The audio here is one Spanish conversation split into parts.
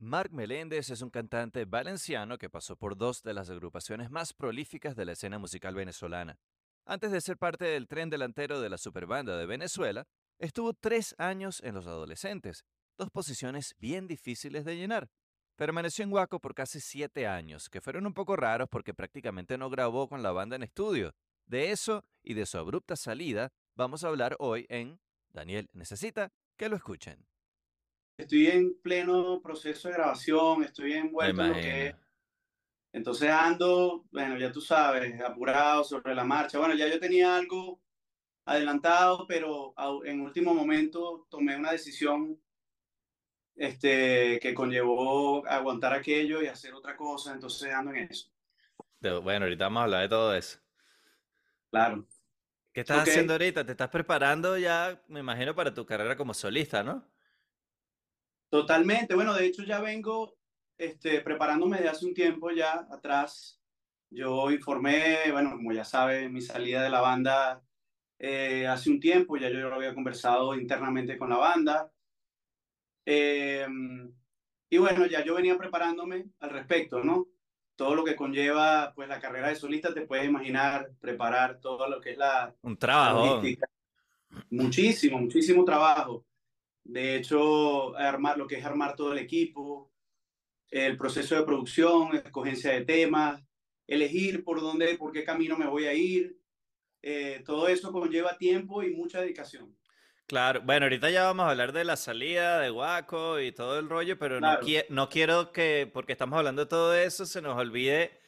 Marc Meléndez es un cantante valenciano que pasó por dos de las agrupaciones más prolíficas de la escena musical venezolana. Antes de ser parte del tren delantero de la superbanda de Venezuela, estuvo tres años en los adolescentes, dos posiciones bien difíciles de llenar. Permaneció en Guaco por casi siete años, que fueron un poco raros porque prácticamente no grabó con la banda en estudio. De eso y de su abrupta salida vamos a hablar hoy en Daniel Necesita que lo escuchen. Estoy en pleno proceso de grabación, estoy envuelto en lo que es. Entonces ando, bueno, ya tú sabes, apurado sobre la marcha. Bueno, ya yo tenía algo adelantado, pero en último momento tomé una decisión este, que conllevó aguantar aquello y hacer otra cosa, entonces ando en eso. Bueno, ahorita vamos a hablar de todo eso. Claro. ¿Qué estás haciendo ahorita? ¿Te estás preparando ya, me imagino, para tu carrera como solista, no? Totalmente. Bueno, de hecho ya vengo este, preparándome de hace un tiempo ya atrás. Yo informé, bueno, como ya sabes, mi salida de la banda eh, hace un tiempo, ya yo lo había conversado internamente con la banda. Em, y bueno, ya yo venía preparándome al respecto, ¿no? Todo lo que conlleva, pues, la carrera de solista, te puedes imaginar, preparar todo lo que es la... Un trabajo. Muchísimo, muchísimo trabajo. De hecho, armar lo que es armar todo el equipo, el proceso de producción, escogencia de temas, elegir por dónde, por qué camino me voy a ir. Eh, todo eso conlleva tiempo y mucha dedicación. Claro, bueno, ahorita ya vamos a hablar de la salida de Waco y todo el rollo, pero no, no quiero que, porque estamos hablando de todo eso, se nos olvide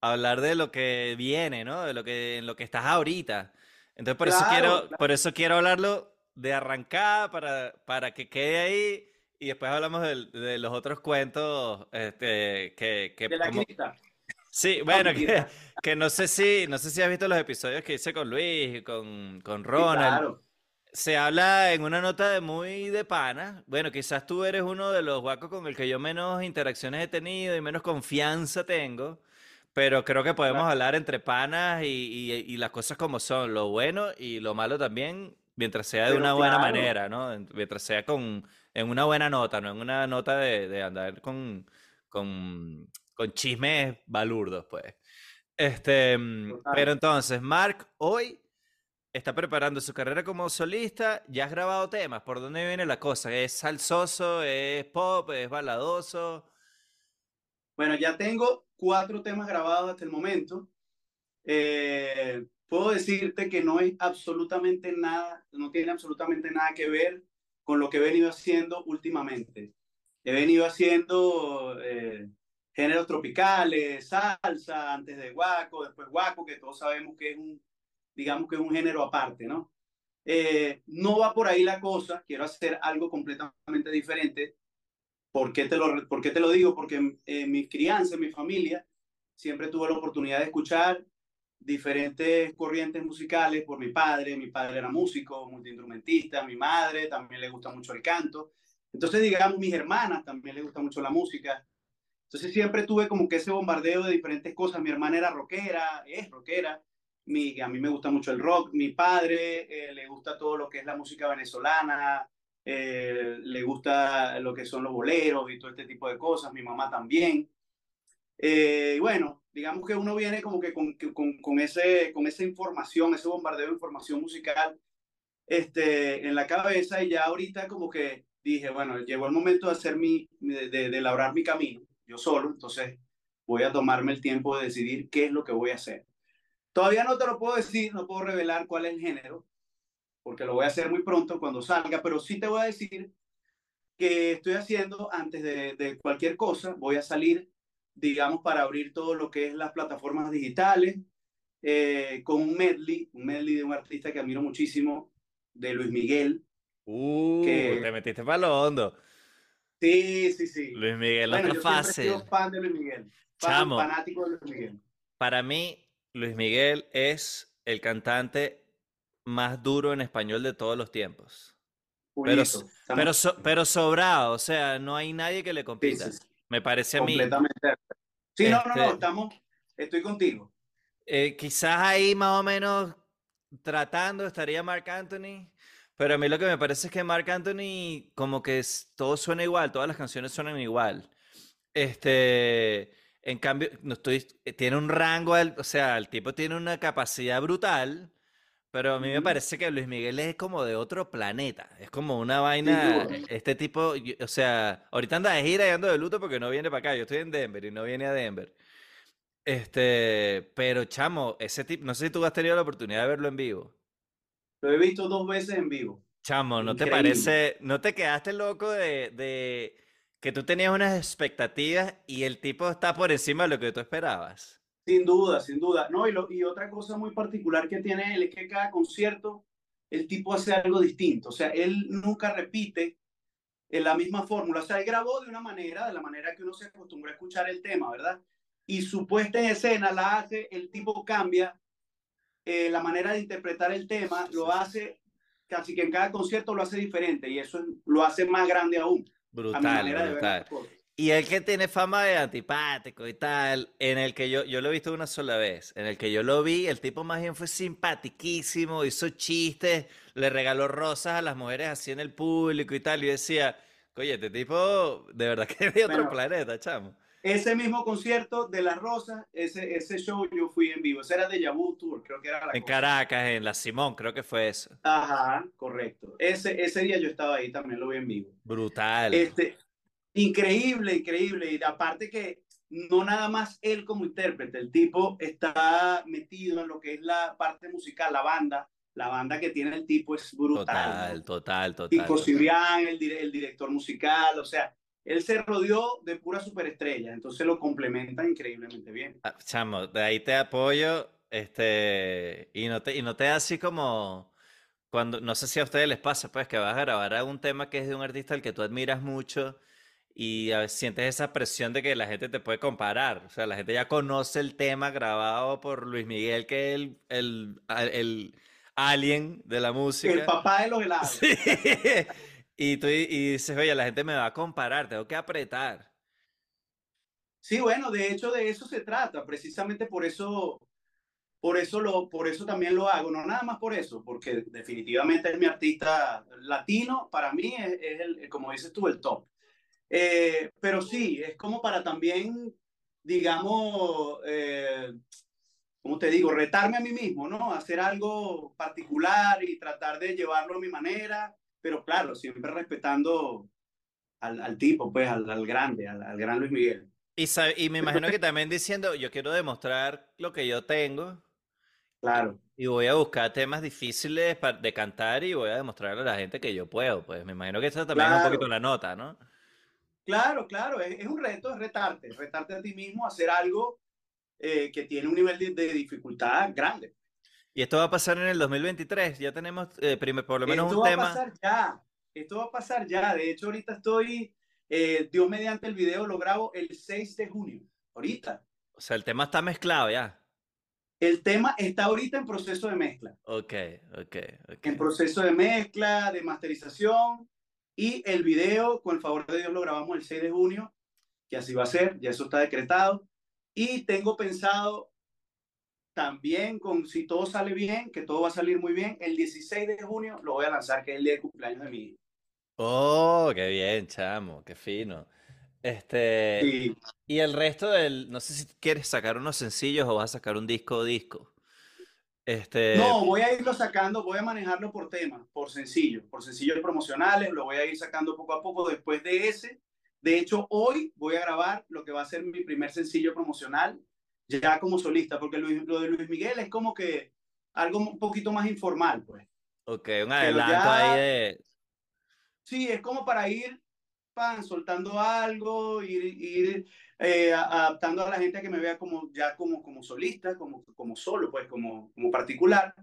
hablar de lo que viene, ¿no? De lo que, en lo que estás ahorita. Entonces, por eso quiero, por eso quiero hablarlo de arrancada para, para que quede ahí y después hablamos de, de los otros cuentos este, que... que de la Sí, bueno, que, que, no sé si no sé si has visto los episodios que hice con Luis y con, con Ronald. Se habla en una nota de muy de pana. Bueno, quizás tú eres uno de los guacos con el que yo menos interacciones he tenido y menos confianza tengo. Pero creo que podemos hablar entre panas y, y, y, las cosas como son, lo bueno y lo malo también, Mientras sea de una buena manera, ¿no? Mientras sea con, en una buena nota, no en una nota de, de andar con, con, con, chismes balurdos, pues. Este, mm, pero entonces, Mark hoy está preparando su carrera como solista. Ya has grabado temas. ¿Por dónde viene la cosa? ¿Es salsoso? ¿Es pop? ¿Es baladoso? Bueno, ya tengo cuatro temas grabados hasta el momento. Eh, puedo decirte que no hay absolutamente nada, no tiene absolutamente nada que ver con lo que he venido haciendo últimamente. He venido haciendo eh, géneros tropicales, salsa, antes de guaco, después guaco, que todos sabemos que es un, digamos que es un género aparte, ¿no? Eh, no va por ahí la cosa, quiero hacer algo completamente diferente. ¿Por qué te lo, por qué te lo digo? Porque en, en mi crianza, en mi familia, siempre tuve la oportunidad de escuchar diferentes corrientes musicales por mi padre. Mi padre era músico, multiinstrumentista, mi madre también le gusta mucho el canto. Entonces, digamos, mis hermanas también le gusta mucho la música. Entonces, siempre tuve como que ese bombardeo de diferentes cosas. Mi hermana era rockera, es rockera. Mi, a mí me gusta mucho el rock. Mi padre eh, le gusta todo lo que es la música venezolana, eh, le gusta lo que son los boleros y todo este tipo de cosas. Mi mamá también. Eh, bueno, digamos que uno viene como que con, con, con, ese, con esa información, ese bombardeo de información musical este, en la cabeza y ya ahorita como que dije, bueno, llegó el momento de hacer mi, de, de, labrar mi camino, yo solo, entonces voy a tomarme el tiempo de decidir qué es lo que voy a hacer. Todavía no te lo puedo decir, no puedo revelar cuál es el género, porque lo voy a hacer muy pronto cuando salga, pero sí te voy a decir que estoy haciendo antes de, de cualquier cosa, voy a salir digamos, para abrir todo lo que es las plataformas digitales, eh, con un medley, un medley de un artista que admiro muchísimo, de Luis Miguel. Uh, que... te metiste para lo hondo. Sí, sí, sí. Luis Miguel, bueno, no yo fácil. Fan de Luis Miguel. Chamo, fanático de Luis Miguel. Para mí, Luis Miguel es el cantante más duro en español de todos los tiempos. pero, pero, pero, sobrado, o sea, no hay nadie que le compita. Sí, sí, me parece a mí. Completamente. Sí, no, no, no, este estamos, estoy contigo. Eh, quizás ahí más o menos tratando estaría Mark Anthony, Pero a mí lo que me parece es que Mark Anthony, como que todo suena igual, todas las canciones suenan igual. Este, en cambio, no estoy, eh, tiene un rango, o sea, el tipo tiene una capacidad brutal, pero a mí me parece que Luis Miguel es como de otro planeta. Es como una vaina, este tipo, o sea, ahorita anda de gira y ando de luto porque no viene para acá. Yo estoy en Denver y no viene a Denver. Este, pero chamo, ese tipo, no sé si tú has tenido la oportunidad de verlo en vivo. Lo he visto dos veces en vivo. Chamo, ¿no te parece, no te quedaste loco de, de que tú tenías unas expectativas y el tipo está por encima de lo que tú esperabas? Sin duda, sin duda. No, y, lo, y otra cosa muy particular que tiene él es que cada concierto el tipo hace algo distinto. O sea, él nunca repite en la misma fórmula. O sea, él grabó de una manera, de la manera que uno se acostumbra a escuchar el tema, ¿verdad? Y su puesta en escena la hace, el tipo cambia eh, la manera de interpretar el tema lo hace casi que en cada concierto lo hace diferente y eso lo hace más grande aún. Brutal, brutal. Y el que tiene fama de antipático y tal, en el que yo, yo lo he visto una sola vez, en el que yo lo vi, el tipo más bien fue simpatiquísimo, hizo chistes, le regaló rosas a las mujeres así en el público y tal, y decía, oye, este tipo de verdad que es de otro planeta, chamo. Ese mismo concierto de Las Rosas, ese, ese show yo fui en vivo. Ese era de Yabu Tour, creo que era la En Caracas, en la Simón, creo que fue eso. Ajá, correcto. Ese, ese día yo estaba ahí, también lo vi en vivo. Brutal. Este, increíble, increíble. Y aparte que no nada más él como intérprete, el tipo está metido en lo que es la parte musical, la banda. La banda que tiene el tipo es brutal. Total, total, total. Tipo Cibrián, el, el director musical, o sea, él se rodeó de pura superestrella, entonces lo complementa increíblemente bien. Ah, chamo, de ahí te apoyo, este, y no te, y no te da así como cuando, no sé si a ustedes les pasa, pues, que vas a grabar algún tema que es de un artista al que tú admiras mucho y a veces sientes esa presión de que la gente te puede comparar. O sea, la gente ya conoce el tema grabado por Luis Miguel, que es el, el, el alien de la música. El papá de los helados. Sí. Y tú y dices, oye, la gente me va a comparar, tengo que apretar. Sí, bueno, de hecho de eso se trata, precisamente por eso, por eso lo, por eso también lo hago, no nada más por eso, porque definitivamente es mi artista latino, para mí es, el, como dices tú, el top. Eh, pero sí, es como para también, digamos, eh, como te digo, retarme a mí mismo, ¿no? Hacer algo particular y tratar de llevarlo a mi manera pero claro, siempre respetando al, al tipo, pues, al, al grande, al, al, gran Luis Miguel. Y, y me imagino que también diciendo, yo quiero demostrar lo que yo tengo. Claro. Y voy a buscar temas difíciles de cantar y voy a demostrarle a la gente que yo puedo. Pues me imagino que eso también es un poquito la nota, ¿no? Claro, claro, es, es, un reto, es retarte, retarte a ti mismo a hacer algo eh, que tiene un nivel de, de dificultad grande. Y esto va a pasar en el 2023. Ya tenemos eh, por lo menos un tema. Esto va a pasar ya. Esto va a pasar ya. De hecho, ahorita estoy, eh, Dios mediante el video, lo grabo el 6 de junio. Ahorita. O sea, el tema está mezclado ya. El tema está ahorita en proceso de mezcla. Ok, ok, ok. En proceso de mezcla, de masterización. Y el video, con el favor de Dios, lo grabamos el 6 de junio, que así va a ser, ya eso está decretado. Y tengo pensado también con, si todo sale bien, que todo va a salir muy bien, el 16 de junio lo voy a lanzar, que es el día de cumpleaños de mi hijo. Oh, qué bien, chamo, qué fino. Este, y el resto del, no sé si quieres sacar unos sencillos o vas a sacar un disco o disco. Este... No, voy a irlo sacando, voy a manejarlo por tema, por sencillo, por sencillos promocionales, lo voy a ir sacando poco a poco después de ese. De hecho, hoy voy a grabar lo que va a ser mi primer sencillo promocional, ya como solista, porque lo, de Luis Miguel es como que algo un poquito más informal, pues. Ok, un adelanto ahí de... Sí, es como para ir pan, soltando algo, ir, ir eh, adaptando a la gente a que me vea como ya como, como solista, como, como solo, pues como, como particular.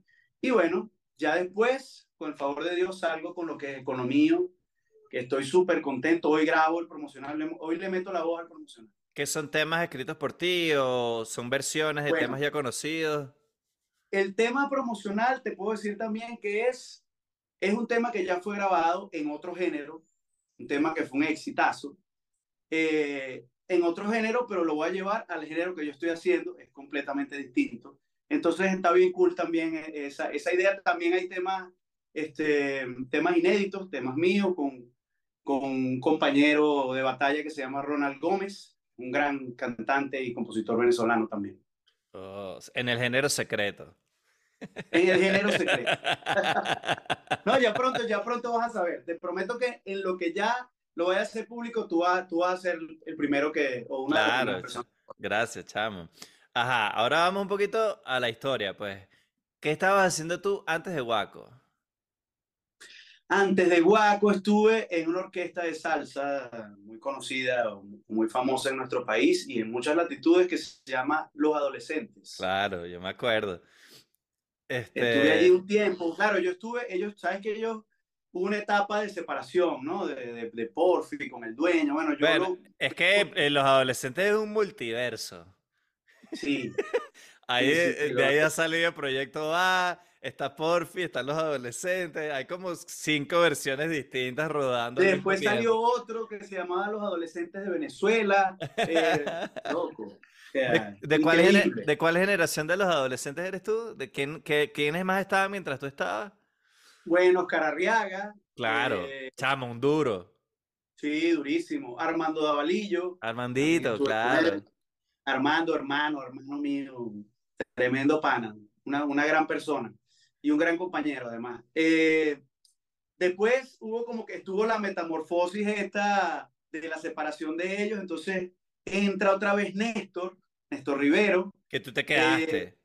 Y bueno, ya después, con el favor de Dios, salgo con lo que es con que estoy súper contento. Hoy grabo el promocional, hoy le meto la voz al promocional. ¿Qué son temas escritos por ti o son versiones de temas ya conocidos? El tema promocional, te puedo decir también que es, es un tema que ya fue grabado en otro género, un tema que fue un exitazo, eh, en otro género, pero lo voy a llevar al género que yo estoy haciendo, es completamente distinto. Entonces está bien cool también esa, esa idea. También hay temas este, temas inéditos, temas míos, con, con un compañero de batalla que se llama Ronald Gómez, un gran cantante y compositor venezolano también. Oh, en el género secreto. En el género secreto. no, ya pronto, ya pronto vas a saber. Te prometo que en lo que ya lo voy a hacer público, tú vas, tú vas a ser el primero que, o una claro, Gracias, chamo. Ajá, ahora vamos un poquito a la historia, pues. ¿Qué estabas haciendo tú antes de Guaco? Antes de Guaco estuve en una orquesta de salsa muy conocida, muy famosa en nuestro país y en muchas latitudes que se llama Los Adolescentes. Claro, yo me acuerdo. Estuve allí este un tiempo. Claro, yo estuve, ellos, ¿sabes que ellos hubo una etapa de separación, ¿no? De, de, de Porfi con el dueño. Bueno, yo es que eh, los adolescentes es un multiverso. Sí. ahí, eh, de ahí ha salido proyecto A, está Porfi, están los adolescentes, hay como cinco versiones distintas rodando. Después salió otro que se llamaba Los Adolescentes de Venezuela. Eh, loco. ¿De, cuál ¿De, cuál generación de los adolescentes eres tú? ¿De quién, qué, quiénes más estaban mientras tú estabas? Bueno, Cararriaga. Claro, eh, chamo, un duro. Sí, durísimo. Armando Davalillo. Armandito, claro. Armando, hermano, hermano mío. Tremendo pana. Una, una gran persona. Y un gran compañero, además. Eh, después hubo como que estuvo la metamorfosis esta de la separación de ellos. Entonces entra otra vez Néstor, Néstor Rivero. Que tú te quedaste. Eh,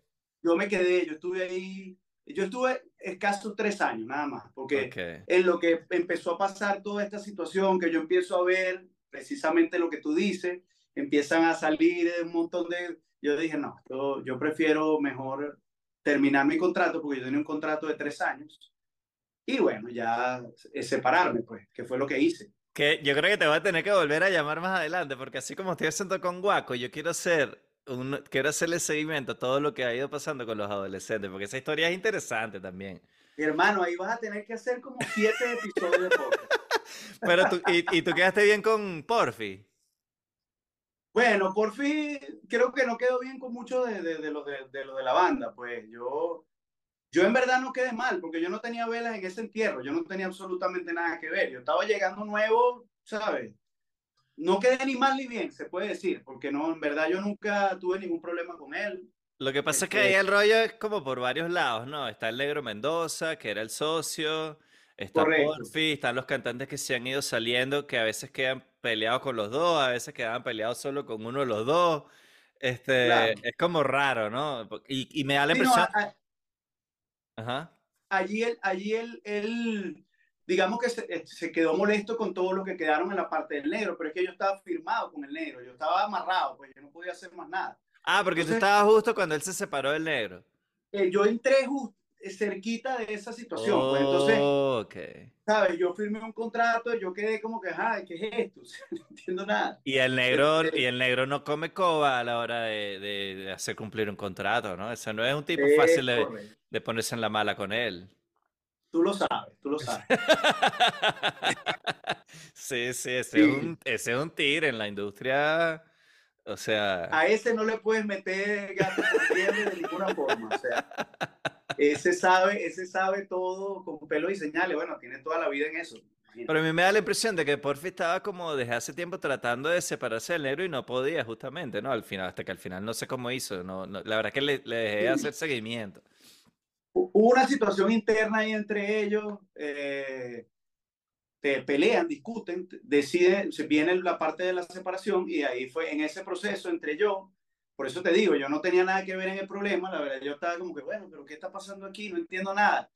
yo me quedé, yo estuve ahí yo estuve escasos tres años nada más, porque en lo que empezó a pasar toda esta situación, que yo empiezo a ver precisamente lo que tú dices, empiezan a salir un montón de... Yo dije, no, yo, yo prefiero mejor terminar mi contrato, porque yo tenía un contrato de tres años, y bueno, ya separarme, pues, que fue lo que hice. Que yo creo que te voy a tener que volver a llamar más adelante, porque así como estoy haciendo con Guaco, yo quiero ser quiero hacerle seguimiento a todo lo que ha ido pasando con los adolescentes, porque esa historia es interesante también. Mi hermano, ahí vas a tener que hacer como siete episodios de podcast. Pero tú, y, tú quedaste bien con Porfi? Bueno, Porfi creo que no quedó bien con mucho de, de, de, lo, de, de, lo de la banda, pues yo, yo en verdad no quedé mal, porque yo no tenía velas en ese entierro, yo no tenía absolutamente nada que ver, yo estaba llegando nuevo, ¿sabes? No quedé ni mal ni bien, se puede decir, porque no, en verdad yo nunca tuve ningún problema con él. Lo que pasa es que ahí este el rollo es como por varios lados, ¿no? Está el negro Mendoza, que era el socio, está Porfi, están los cantantes que se han ido saliendo, que a veces quedan peleados con los dos, a veces quedan peleados solo con uno de los dos. Este, es como raro, ¿no? Y, me da la impresión... Ajá. Allí él, allí él, él digamos que se, se, quedó molesto con todo lo que quedaron en la parte del negro, pero es que yo estaba firmado con el negro, yo estaba amarrado, pues yo no podía hacer más nada. Ah, porque tú estabas justo cuando él se separó del negro. Eh, yo entré justo eh, cerquita de esa situación, pues entonces, okay. ¿sabes? Yo firmé un contrato, yo quedé como que, ay, ¿qué es esto? no entiendo nada. Y el negro, este y el negro no come coba a la hora de, de, hacer cumplir un contrato, ¿no? Ese no es un tipo fácil de, de ponerse en la mala con él. Tú lo sabes, tú lo sabes. sí, sí, ese, Es un, ese es un tigre en la industria. O sea. A ese no le puedes meter gato de ninguna forma. O sea, ese sabe, ese sabe todo con pelo y señales. Bueno, tiene toda la vida en eso. Pero a mí me da la impresión de que Porfi estaba como desde hace tiempo tratando de separarse del negro y no podía, justamente, ¿no? Al final, hasta que al final no sé cómo hizo. No, la verdad es que le, le dejé de hacer seguimiento hubo una situación interna ahí entre ellos, eh, pelean, discuten, deciden, se viene la parte de la separación y ahí fue en ese proceso entre yo, por eso te digo, yo no tenía nada que ver en el problema, la verdad, yo estaba como que, bueno, pero ¿qué está pasando aquí? No entiendo nada.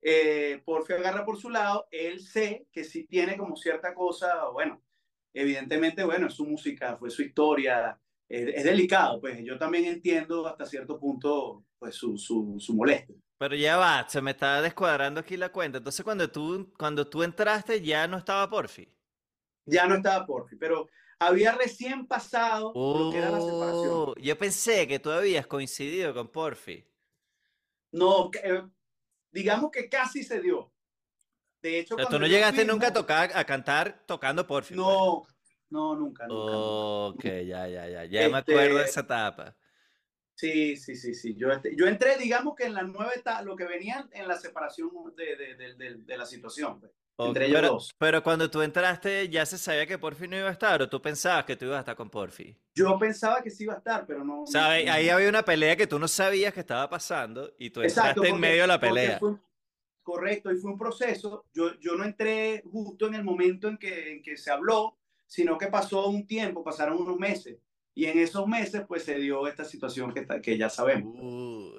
Eh, Porfio agarra por su lado, él sé que sí tiene como cierta cosa, bueno, evidentemente, bueno, es su música, fue su historia, es, delicado, pues yo también entiendo hasta cierto punto, pues su, su, su molestia. Pero ya va, se me está descuadrando aquí la cuenta. Entonces, cuando tú, cuando tú entraste, ya no estaba Porfi. Ya no estaba Porfi, pero había recién pasado lo que era la separación. Oh, yo pensé que tú habías coincidido con Porfi. No, eh, digamos que casi se dio. De hecho, tú no llegaste nunca a tocar, a cantar tocando Porfi. No, pues. no, nunca, nunca. ok, ya, ya, ya. Ya me acuerdo de este esa etapa. Sí, sí, sí, sí. Yo, yo entré, digamos que en la nueva etapa, lo que venía en la separación de, de, de, de la situación. Pues. Entre ellos pero, dos. pero cuando tú entraste, ¿ya se sabía que Porfi no iba a estar o tú pensabas que tú ibas a estar con Porfi? Yo pensaba que sí iba a estar, pero no. Sea, ahí, había una pelea que tú no sabías que estaba pasando y tú entraste Exacto, en medio de la pelea. Fue, correcto, y fue un proceso. Yo, yo no entré justo en el momento en que, en que se habló, sino que pasó un tiempo, pasaron unos meses. Y en esos meses, pues se dio esta situación que, que ya sabemos. Uh.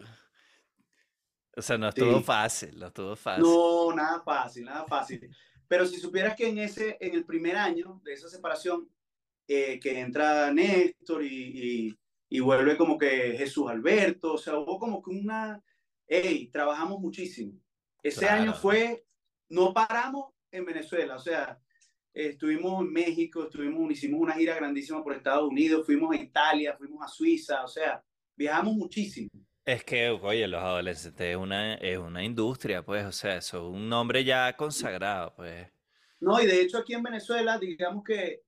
O sea, no estuvo sí. fácil, no estuvo fácil. No, nada fácil, nada fácil. Pero si supieras que en, ese, en el primer año de esa separación, eh, que entra Néstor y, y, y, vuelve como que Jesús Alberto, o sea, hubo como que una, hey, trabajamos muchísimo. Ese claro. año fue, no paramos en Venezuela, o sea, eh, estuvimos en México, estuvimos, hicimos una gira grandísima por Estados Unidos, fuimos a Italia, fuimos a Suiza, o sea, viajamos muchísimo. Es que, oye, los adolescentes es una, es una industria, pues, o sea, eso es un nombre ya consagrado, pues. No, y de hecho aquí en Venezuela, digamos que,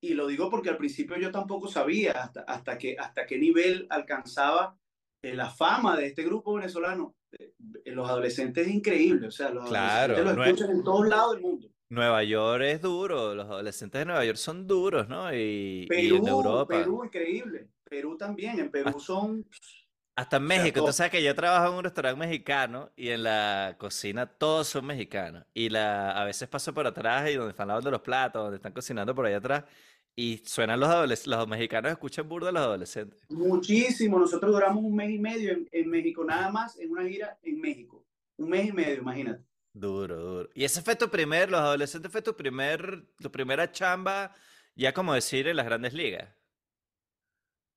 y lo digo porque al principio yo tampoco sabía hasta, hasta, que, hasta qué nivel alcanzaba eh, la fama de este grupo venezolano. Eh, los adolescentes es increíble, o sea, los claro, adolescentes lo escuchan en todos lados del mundo. Nueva York es duro, los adolescentes de Nueva York son duros, ¿no? Y, Perú, y en Europa. Perú, increíble. Perú también, en Perú son... Hasta en México, tú sabes que yo trabajo en un restaurante mexicano y en la cocina todos son mexicanos. Y la, a veces paso por atrás y donde están lavando los platos, donde están cocinando por allá atrás, y suenan los adolescentes, los mexicanos escuchan burda a los adolescentes. Muchísimo, nosotros duramos un mes y medio en, en, México, nada más en una gira en México. Un mes y medio, imagínate. Duro, duro. Y ese fue tu primer, los adolescentes fue tu primer, tu primera chamba, ya como decir, en las grandes ligas.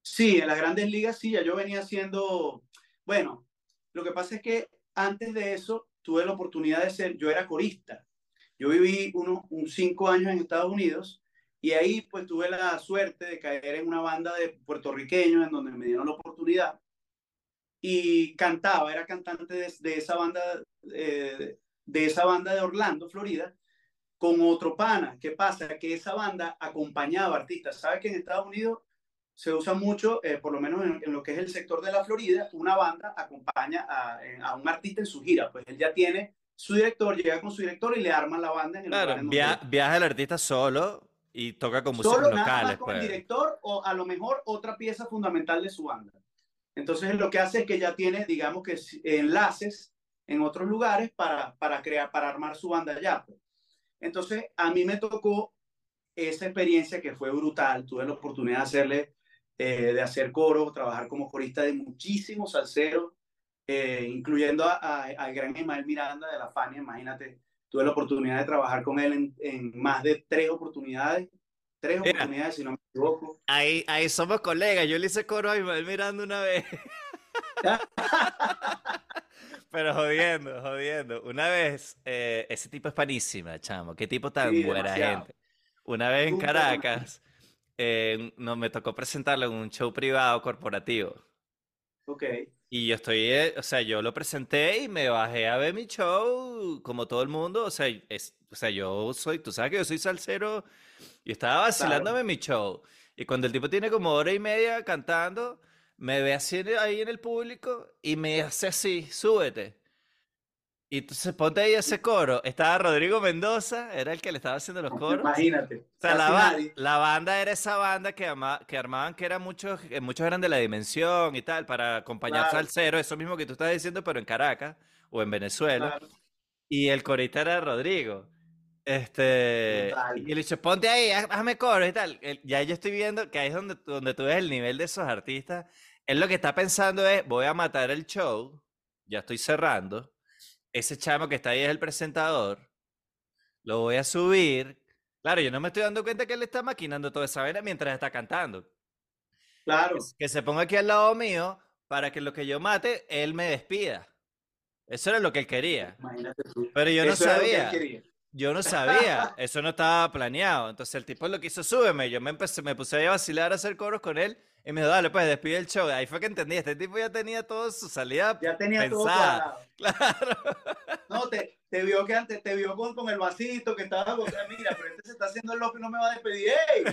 Sí, en las grandes ligas sí, ya yo venía haciendo, bueno, lo que pasa es que antes de eso tuve la oportunidad de ser, yo era corista. Yo viví unos un cinco años en Estados Unidos y ahí pues tuve la suerte de caer en una banda de puertorriqueños en donde me dieron la oportunidad y cantaba, era cantante de, de esa banda, eh, de esa banda de Orlando, Florida, con otro pana. ¿Qué pasa? Que esa banda acompañaba artistas. ¿Sabes que en Estados Unidos se usa mucho, eh, por lo menos en, en, lo que es el sector de la Florida, una banda acompaña a, a, un artista en su gira, pues él ya tiene su director, llega con su director y le arma la banda en el claro, lugar en via viaja el artista solo y toca con músicos solo locales. Nada más con pues. el director o a lo mejor otra pieza fundamental de su banda. Entonces lo que hace es que ya tiene, digamos que enlaces en otros lugares para, para crear, para armar su banda allá. Pues. Entonces a mí me tocó esa experiencia que fue brutal. Tuve la oportunidad de hacerle eh, de hacer coro, trabajar como corista de muchísimos salseros, eh, incluyendo al gran Ismael Miranda de la Fania, imagínate, tuve la oportunidad de trabajar con él en, en más de tres oportunidades, tres Mira, oportunidades si no me equivoco. Ahí, ahí somos colegas, yo le hice coro a Ismael Miranda una vez. Pero jodiendo, jodiendo. Una vez, eh, ese tipo es panísima, chamo. Qué tipo tan sí, buena demasiado. gente. Una vez en Caracas, eh, no, me tocó presentarlo en un show privado corporativo. Ok. Y yo estoy, eh, o sea, yo lo presenté y me bajé a ver mi show como todo el mundo. O sea, es, o sea yo soy, tú sabes que yo soy salsero y estaba vacilándome claro. mi show. Y cuando el tipo tiene como hora y media cantando, me ve así ahí en el público y me hace así, súbete. Y entonces ponte ahí ese coro. Estaba Rodrigo Mendoza, era el que le estaba haciendo los coros. Imagínate. O sea, la, la, banda era esa banda que, ama, que armaban, que eran muchos, muchos eran de la dimensión y tal, para acompañar claro. al cero, eso mismo que tú estás diciendo, pero en Caracas o en Venezuela. Claro. Y el corista era Rodrigo. Este, Total. y le dice, ponte ahí, hazme coro y tal. Ya yo estoy viendo que ahí es donde, donde tú ves el nivel de esos artistas. Él lo que está pensando es, voy a matar el show, ya estoy cerrando ese chamo que está ahí es el presentador, lo voy a subir. Claro, yo no me estoy dando cuenta que él está maquinando toda esa vaina mientras está cantando. Claro. Que, que, se ponga aquí al lado mío para que lo que yo mate, él me despida. Eso era lo que él quería. Pero yo no sabía. Yo no sabía. Eso no estaba planeado. Entonces el tipo lo que hizo, súbeme. Yo me, empecé, me puse a vacilar a hacer coros con él. Y me dijo, dale, pues despide el show. Ahí fue que entendí, este tipo ya tenía toda su salida Ya tenía pensada. todo Claro. No, te, te, vio que antes, te vio con, con el vasito que estaba, sea, mira, pero este se está haciendo el loco y no me va a despedir. ¡Ey!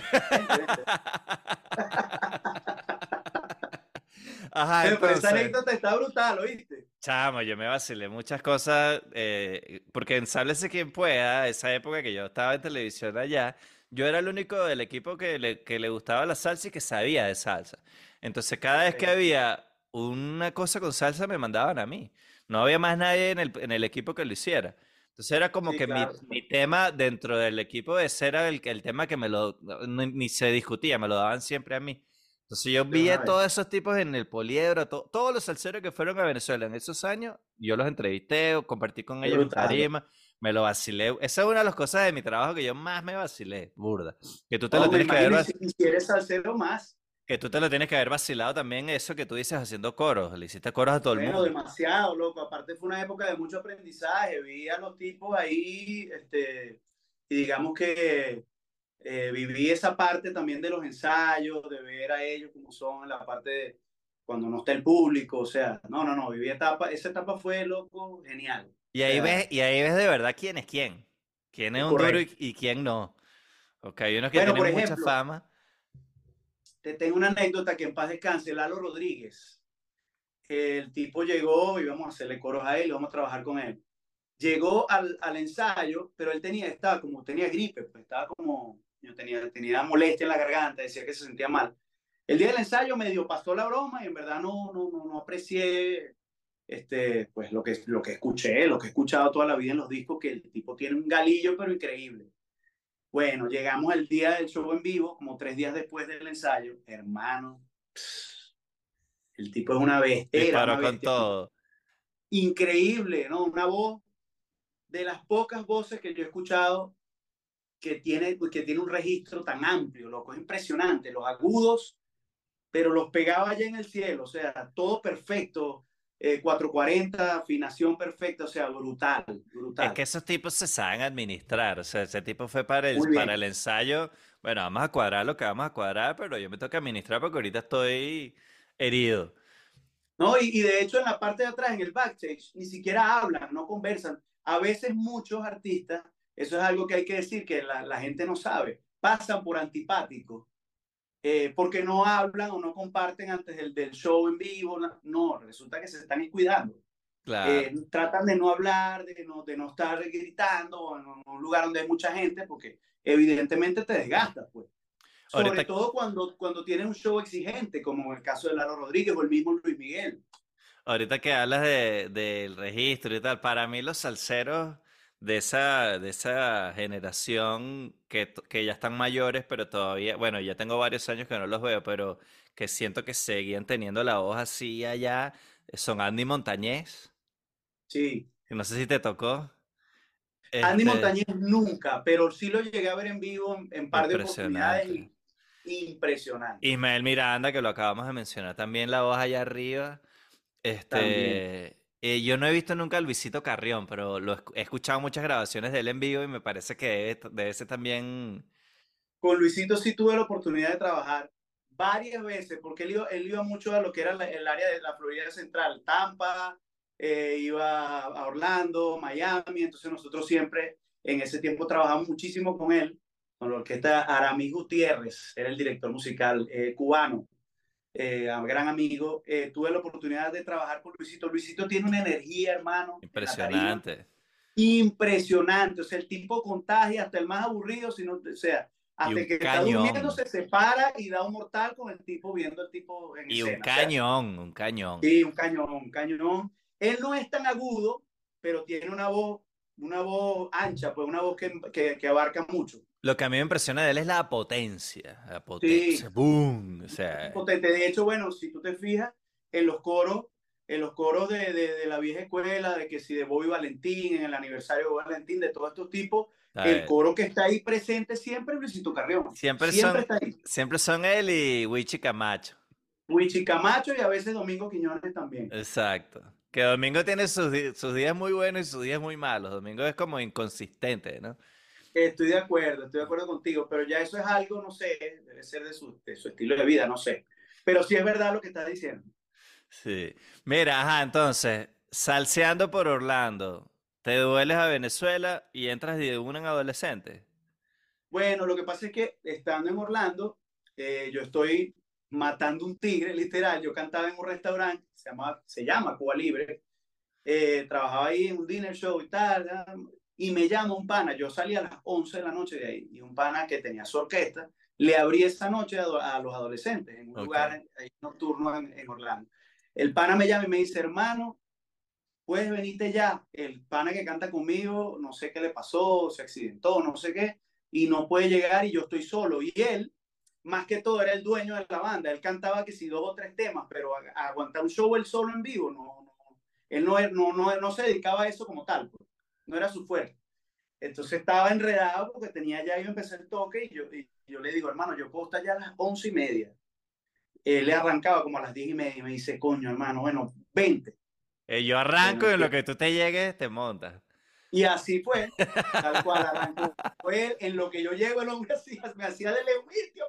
Ajá, Pero esa anécdota está brutal, ¿oíste? Chamo, yo me vacilé muchas cosas, eh, porque en Sáblese quien pueda, esa época que yo estaba en televisión allá, yo era el único del equipo que le, que le gustaba la salsa y que sabía de salsa. Entonces, cada vez que había una cosa con salsa, me mandaban a mí. No había más nadie en el, en el equipo que lo hiciera. Entonces era como que mi, mi, tema dentro del equipo ese era el, el tema que me lo, ni, se discutía, me lo daban siempre a mí. Entonces yo vi a todos esos tipos en el poliedro, todos los salseros que fueron a Venezuela en esos años, yo los entrevisté, compartí con ellos en tarima, me lo vacilé. Esa es una de las cosas de mi trabajo que yo más me vacilé, burda. Que tú te lo tienes que ver. Si quieres salsero más. Que tú te lo tienes que haber vacilado también eso que tú dices haciendo coros. Le hiciste coros a todo el mundo. demasiado, loco. Aparte fue una época de mucho aprendizaje. Vi a los tipos ahí, este, y digamos que eh, viví esa parte también de los ensayos, de ver a ellos como son en la parte de cuando no está el público. O sea, no, no, no. Viví etapa, esa etapa fue, loco, genial. Y ahí, ves, y ahí ves de verdad quién es quién. Quién es un duro y, quién no. Ok, hay unos que tienen mucha fama te tengo una anécdota que en paz descanse, Lalo Rodríguez. El tipo llegó, íbamos a hacerle coros a él, íbamos a trabajar con él. Llegó al, al ensayo, pero él tenía, estaba como, tenía gripe, pues estaba como, yo tenía, tenía molestia en la garganta, decía que se sentía mal. El día del ensayo medio pasó la broma y en verdad no, no, no, no aprecié este, pues lo que, lo que escuché, lo que he escuchado toda la vida en los discos, que el tipo tiene un galillo, pero increíble. Bueno, llegamos el día del show en vivo, como tres días después del ensayo. Hermano, el tipo es una bestia. Una con todo. Increíble, ¿no? Una voz de las pocas voces que yo he escuchado que tiene, que tiene un registro tan amplio, loco, es impresionante. Los agudos, pero los pegaba allá en el cielo, o sea, todo perfecto 440, eh, afinación perfecta, o sea, brutal, brutal. Es que esos tipos se saben administrar, o sea, ese tipo fue para el, para el ensayo, bueno, vamos a cuadrar lo que vamos a cuadrar, pero yo me toca administrar porque ahorita estoy herido. No, y, y de hecho en la parte de atrás, en el backstage, ni siquiera hablan, no conversan. A veces muchos artistas, eso es algo que hay que decir, que la, la gente no sabe, pasan por antipáticos eh, porque no hablan o no comparten antes del, del, show en vivo. No, resulta que se están cuidando. Eh, tratan de no hablar, de no, de no estar gritando en un lugar donde hay mucha gente, porque evidentemente te desgastas, pues. Sobre todo cuando, cuando tienes un show exigente, como el caso de Lalo Rodríguez o el mismo Luis Miguel. Ahorita que hablas del de, registro y tal, para mí los salseros de esa, de esa generación que, que ya están mayores, pero todavía, bueno, ya tengo varios años que no los veo, pero que siento que seguían teniendo la voz así allá, son Andy Montañez. Sí. No sé si te tocó. Andy este Montañez nunca, pero sí lo llegué a ver en vivo en, par de oportunidades. Impresionante. Ismael Miranda, que lo acabamos de mencionar, también la voz allá arriba. Este, eh, yo no he visto nunca a Luisito Carrión, pero lo he escuchado muchas grabaciones de él en vivo y me parece que debe, ser también... Con Luisito sí tuve la oportunidad de trabajar varias veces, porque él iba, él iba mucho a lo que era el área de la Florida Central, Tampa, eh, iba a Orlando, Miami, entonces nosotros siempre en ese tiempo trabajamos muchísimo con él, con la orquesta Aramis Gutiérrez, era el director musical eh, cubano eh, gran amigo, eh, tuve la oportunidad de trabajar con Luisito. Luisito tiene una energía, hermano. Impresionante. Impresionante. O sea, el tipo contagia hasta el más aburrido, sino, o sea, hasta que está durmiendo se separa y da un mortal con el tipo viendo el tipo en Y un cañón, un cañón. Sí, un cañón, un cañón. Él no es tan agudo, pero tiene una voz, una voz ancha, pues una voz que, que, que abarca mucho. Lo que a mí me impresiona de él es la potencia. La potencia. ¡Boom! O sea... Potente. De hecho, bueno, si tú te fijas en los coros, en los coros de, de, la vieja escuela, de que si de Bobby Valentín, en el aniversario de Bobby Valentín, de todos estos tipos, el coro que está ahí presente siempre es Luisito Carrión. Siempre, siempre, son, siempre son él y Wichi Camacho. Wichi Camacho y a veces Domingo Quiñones también. Exacto. Que Domingo tiene sus, sus días muy buenos y sus días muy malos. Domingo es como inconsistente, ¿no? Estoy de acuerdo, estoy de acuerdo contigo, pero ya eso es algo, no sé, debe ser de su, de su estilo de vida, no sé. Pero sí es verdad lo que estás diciendo. Sí. Mira, ajá, entonces, salseando por Orlando, te dueles a Venezuela y entras de una en adolescente. Bueno, lo que pasa es que estando en Orlando, eh, yo estoy matando un tigre, literal. Yo cantaba en un restaurante, se llama, se llama Cuba Libre. Eh, trabajaba ahí en un dinner show y tal. Y me llama un pana. Yo salí a las 11 de la noche de ahí. Y un pana que tenía su orquesta, le abrí esa noche a, los adolescentes en un lugar nocturno en, en Orlando. El pana me llama y me dice, hermano, puedes venirte ya. El pana que canta conmigo, no sé qué le pasó, se accidentó, no sé qué, y no puede llegar y yo estoy solo. Y él, más que todo, era el dueño de la banda. Él cantaba que si dos o tres temas, pero aguantar un show él solo en vivo, no, no. Él no, no, no, no se dedicaba a eso como tal, pues. No era su fuerte. Entonces estaba enredado porque tenía ya, yo empecé el toque y yo, y yo le digo, hermano, yo puedo estar ya a las once y media. Él le arrancaba como a las diez y media y me dice, coño, hermano, bueno, vente. Eh, yo arranco y en lo que tú te llegues, te montas. Y así fue, tal cual arrancó. Fue en lo que yo llego, el hombre hacía, me hacía de tío,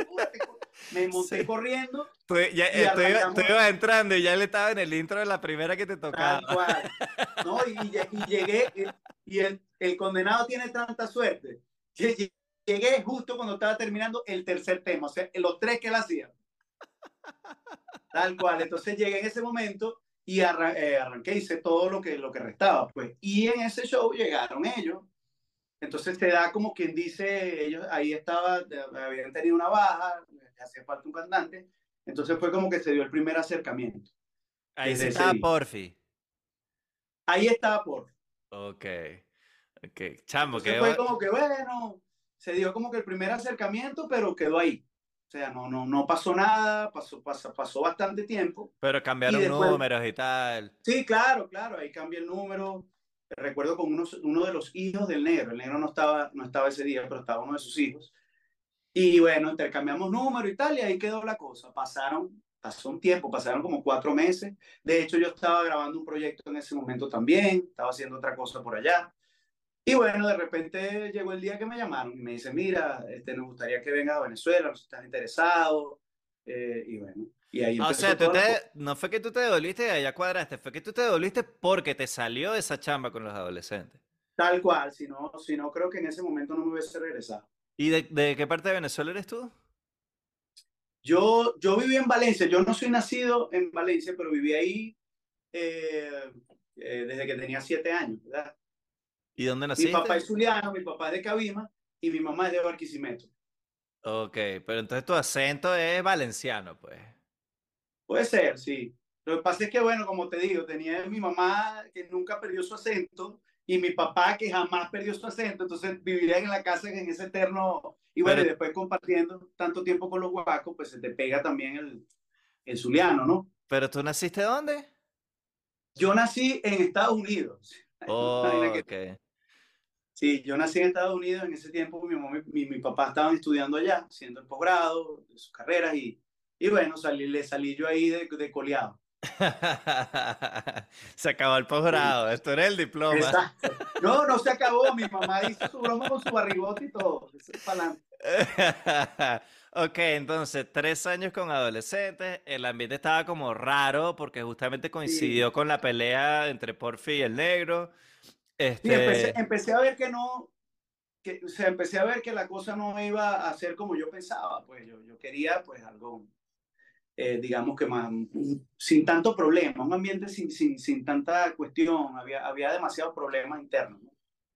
Me monté corriendo. Tú, ya, eh, tú, ibas entrando y ya él estaba en el intro de la primera que te tocaba. Tal cual. No, y, y, llegué, y el, el, condenado tiene tanta suerte que llegué justo cuando estaba terminando el tercer tema, o sea, los tres que él hacía. Tal cual. Entonces llegué en ese momento y eh, arranqué, hice todo lo que, lo que restaba, pues. Y en ese show llegaron ellos. Entonces te da como quien dice, ellos ahí estaba, habían tenido una baja, hacía falta un cantante. Entonces fue como que se dio el primer acercamiento. Ahí estaba Porfi. Ahí estaba Porfi. Ok. Ok. Chamo, que fue como que bueno, se dio como que el primer acercamiento, pero quedó ahí. O sea, no, no, no pasó nada, pasó, pasó, pasó bastante tiempo. Pero cambiaron números y tal. Sí, claro, claro, ahí cambió el número. Recuerdo con uno, uno de los hijos del negro, el negro no estaba, no estaba ese día, pero estaba uno de sus hijos. Y bueno, intercambiamos números y tal, y ahí quedó la cosa. Pasaron, pasó un tiempo, pasaron como cuatro meses. De hecho, yo estaba grabando un proyecto en ese momento también, estaba haciendo otra cosa por allá. Y bueno, de repente llegó el día que me llamaron y me dice, mira, este, nos gustaría que vengas a Venezuela, si estás interesado. Eh, y bueno, y ahí O sea, tú te, no fue que tú te devolviste y allá cuadraste, fue que tú te devolviste porque te salió esa chamba con los adolescentes. Tal cual, si no, si no creo que en ese momento no me hubiese regresado. ¿Y de, de qué parte de Venezuela eres tú? Yo, yo viví en Valencia, yo no soy nacido en Valencia, pero viví ahí eh, eh, desde que tenía siete años, ¿verdad? ¿Y dónde naciste? Mi papá es zuliano, mi papá es de Cabima y mi mamá es de Barquisimeto. Ok, pero entonces tu acento es valenciano, pues. Puede ser, sí. Lo que pasa es que, bueno, como te digo, tenía mi mamá que nunca perdió su acento y mi papá que jamás perdió su acento, entonces viviría en la casa en ese eterno, y bueno, y después compartiendo tanto tiempo con los guacos, pues se te pega también el, el zuliano, ¿no? ¿Pero tú naciste dónde? Yo nací en Estados Unidos. Oh, okay. Sí, yo nací en Estados Unidos, en ese tiempo mi, mamá, mi, mi papá estaban estudiando allá, haciendo el posgrado, sus carreras, y, y bueno, salí, le salí yo ahí de, de coleado. se acabó el posgrado, esto era el diploma. Exacto. No, no se acabó, mi mamá hizo su broma con su barrigote y todo, eso es para adelante. ok, entonces, tres años con adolescentes, el ambiente estaba como raro porque justamente coincidió con la pelea entre Porfi y el negro. Este... empecé, a ver que no, que, o sea, empecé a ver que la cosa no iba a ser como yo pensaba, pues yo, yo quería pues algo, eh, digamos que más, sin tanto problema, un ambiente sin, sin, sin tanta cuestión, había, había demasiados problemas internos.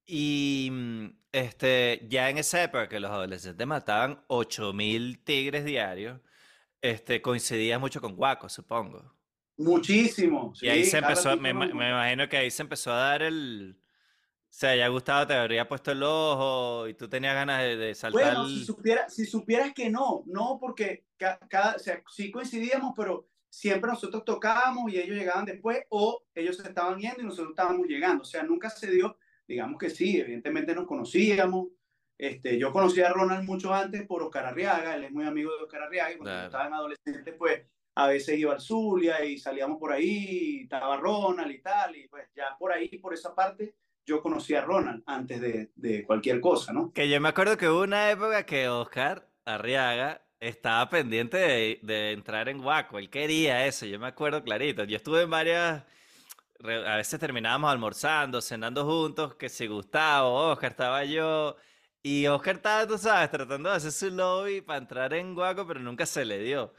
Y mm, este, ya en esa época que los adolescentes mataban 8.000 tigres diarios, este, coincidía mucho con Guaco, supongo. Muchísimo. y ahí se empezó, me, me, imagino que ahí se empezó a dar el, o sea, ya Gustavo te habría puesto el ojo y tú tenías ganas de, saltar. Bueno, si, supiera, si supieras que no, no, porque cada, o sea, sí coincidíamos, pero siempre nosotros tocábamos y ellos llegaban después, o ellos se estaban yendo y nosotros estábamos llegando. O sea, nunca se dio, digamos que sí, evidentemente nos conocíamos. Este, yo conocí a Ronald mucho antes por Oscar Arriaga, él es muy amigo de Oscar Arriaga, y cuando estaba en adolescente, pues a veces iba al Zulia y salíamos por ahí, estaba Ronald y tal, y pues ya por ahí, por esa parte, yo conocí a Ronald antes de, de, cualquier cosa, ¿no? Que yo me acuerdo que hubo una época que Oscar Arriaga estaba pendiente de, de, entrar en Guaco, él quería eso, yo me acuerdo clarito. Yo estuve en varias, a veces terminábamos almorzando, cenando juntos, que si Gustavo, Oscar, estaba yo, y Oscar estaba, tú sabes, tratando de hacer su lobby para entrar en Guaco, pero nunca se le dio.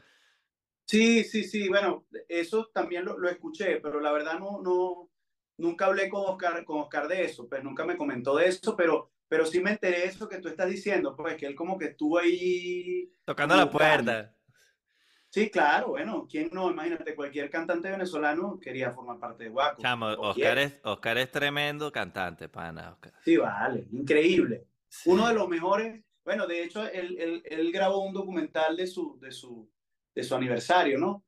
Sí, sí, sí, bueno, eso también lo, lo, escuché, pero la verdad no, no, nunca hablé con Oscar, con Oscar de eso, pues nunca me comentó de eso, pero, pero sí me enteré de eso que tú estás diciendo, pues que él como que estuvo ahí... Tocando la puerta. Sí, claro, bueno, ¿quién no? Imagínate, cualquier cantante venezolano quería formar parte de Guaco. Chamo, Oscar es, Oscar es tremendo cantante, pana. Oscar. Sí, vale, increíble. Uno de los mejores, bueno, de hecho, él, él, él, grabó un documental de su, de, su, de su aniversario, ¿no?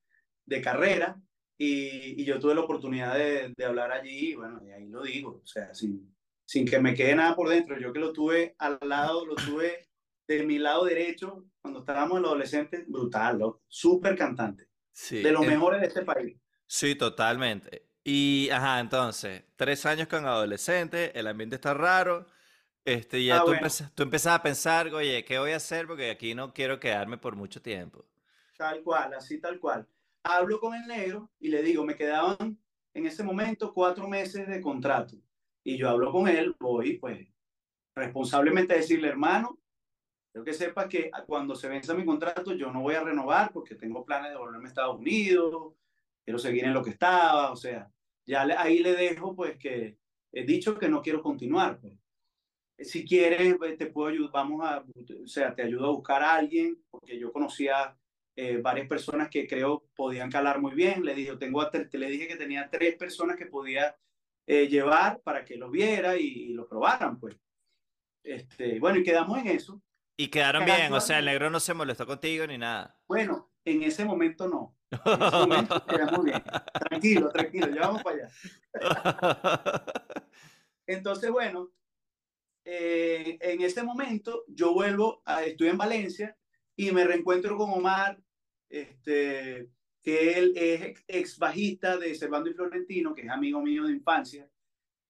De carrera, y, y yo tuve la oportunidad de, de, hablar allí, y bueno, y ahí lo digo, o sea, sin, sin que me quede nada por dentro, yo que lo tuve al lado, lo tuve de mi lado derecho, cuando estábamos en los adolescentes, brutal, ¿no? súper cantante. Sí, de los mejores de este país. Sí, totalmente. Y, ajá, entonces, tres años con adolescentes, el ambiente está raro. Este, ya ah, tú, bueno. tú empezás a pensar, oye, ¿qué voy a hacer? Porque aquí no quiero quedarme por mucho tiempo. Tal cual, así tal cual. Hablo con el negro y le digo, me quedaban en ese momento cuatro meses de contrato. Y yo hablo con él, voy, pues, responsablemente a decirle, hermano, Quiero que sepa que cuando se venza mi contrato yo no voy a renovar porque tengo planes de volverme a Estados Unidos, quiero seguir en lo que estaba, o sea, ya ahí le dejo pues que he dicho que no quiero continuar. Pues. Si quieres, te puedo ayudar, vamos a, o sea, te ayudo a buscar a alguien, porque yo conocía eh, varias personas que creo podían calar muy bien. Le dije, tengo te, le dije que tenía tres personas que podía eh, llevar para que lo viera y, y, lo probaran, pues. Este, bueno, y quedamos en eso. Y quedaron bien, o sea, el negro no se molestó contigo ni nada. Bueno, en ese momento no. En ese momento quedamos bien. Tranquilo, tranquilo, ya vamos para allá. Entonces, bueno, eh, en ese momento yo vuelvo, a, estoy en Valencia y me reencuentro con Omar, este, que él es ex bajista de Servando y Florentino, que es amigo mío de infancia.